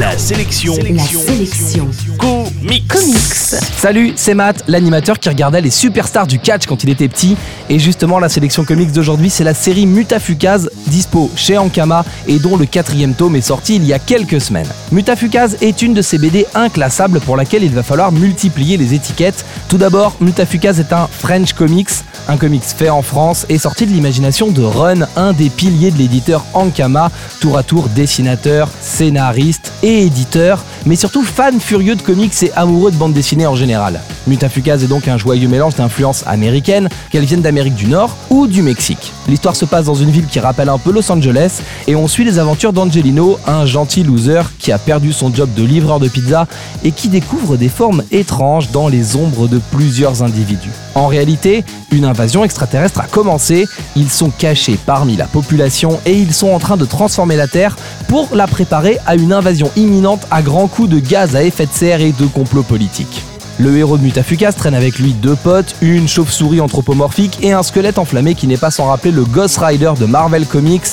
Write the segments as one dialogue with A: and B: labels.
A: La sélection.
B: La sélection.
A: Comics.
B: Comics.
C: Salut, c'est Matt, l'animateur qui regardait les superstars du catch quand il était petit. Et justement, la sélection comics d'aujourd'hui, c'est la série Mutafukaz, dispo chez Ankama et dont le quatrième tome est sorti il y a quelques semaines. Mutafukaz est une de ces BD inclassables pour laquelle il va falloir multiplier les étiquettes. Tout d'abord, Mutafukaz est un French Comics, un comics fait en France et sorti de l'imagination de Run, un des piliers de l'éditeur Ankama, tour à tour dessinateur, scénariste et éditeur, mais surtout fan furieux de comics et amoureux de bande dessinée en général. Mutafukaz est donc un joyeux mélange d'influences américaines, qu'elles viennent d'Amérique du Nord ou du Mexique. L'histoire se passe dans une ville qui rappelle un peu Los Angeles et on suit les aventures d'Angelino, un gentil loser qui a perdu son job de livreur de pizza et qui découvre des formes étranges dans les ombres de plusieurs individus. En réalité, une invasion extraterrestre a commencé, ils sont cachés parmi la population et ils sont en train de transformer la Terre pour la préparer à une invasion imminente à grands coups de gaz à effet de serre et de complots politiques. Le héros de Mutafukaz traîne avec lui deux potes, une chauve-souris anthropomorphique et un squelette enflammé qui n'est pas sans rappeler le Ghost Rider de Marvel Comics.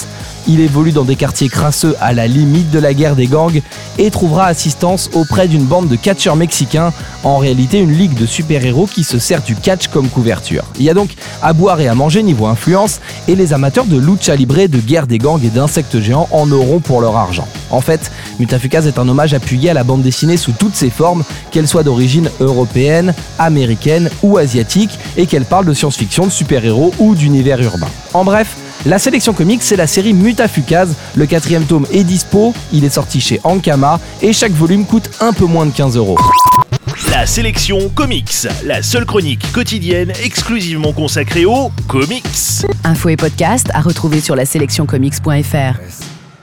C: Il évolue dans des quartiers crasseux à la limite de la guerre des gangs et trouvera assistance auprès d'une bande de catcheurs mexicains, en réalité une ligue de super-héros qui se sert du catch comme couverture. Il y a donc à boire et à manger niveau influence et les amateurs de lucha libre, de guerre des gangs et d'insectes géants en auront pour leur argent. En fait, Mutafukaz est un hommage appuyé à la bande dessinée sous toutes ses formes, qu'elle soit d'origine européenne, américaine ou asiatique, et qu'elle parle de science-fiction, de super-héros ou d'univers urbain. En bref, la sélection comics, c'est la série Mutafukaz. Le quatrième tome est dispo, il est sorti chez Ankama et chaque volume coûte un peu moins de 15 euros.
A: La sélection comics. La seule chronique quotidienne exclusivement consacrée aux comics.
B: Info et podcast à retrouver sur la sélectioncomics.fr.